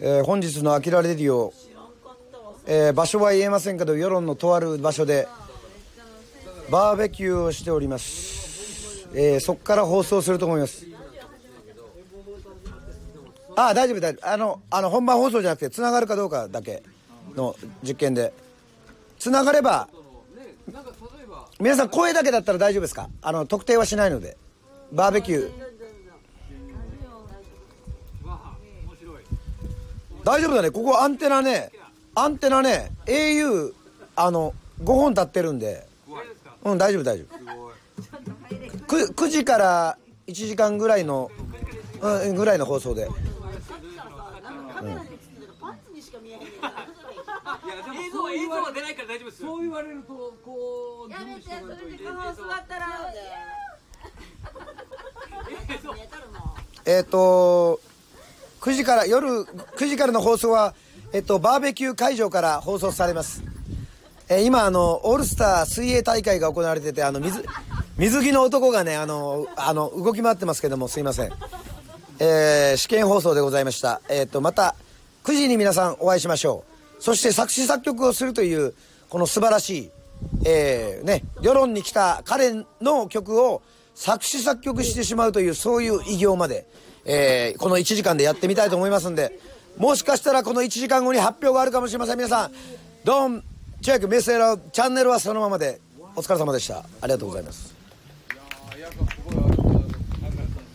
えー本日の「あきらレディオ」えー場所は言えませんけど世論のとある場所でバーベキューをしております、えーそこから放送すると思います。あ大丈夫大丈夫。あのあの本番放送じゃなくてつながるかどうかだけの実験で。つながれば皆さん声だけだったら大丈夫ですか？あの特定はしないので。バーベキュー。大丈夫だね。ここアンテナね。アンテナね。au あの5本立ってるんで。うん大丈夫大丈夫。9, 9時から1時間ぐらいの、うん、ぐらいの放送で。映像映像は出ないから大丈夫ですそう言われるとこうやめてそれで過半座ったら。えっ、と9時から夜9時からの放送は、えっと、バーベキュー会場から放送されます、えー今あのオールスター水泳大会が行われててあの水水着の男がねあのあの動き回ってますけどもすいません。えー試験放送でございました。えっ、とまた9時に皆さんお会いしましょう。そして作詞作曲をするというこの素晴らしいえーね世論に来た彼の曲を作詞作曲してしまうというそういう偉業まで、えー、この1時間でやってみたいと思いますんでもしかしたらこの1時間後に発表があるかもしれません。皆さんドンチェックメッセージチャンネルはそのままで。お疲れ様でした。ありがとうございます。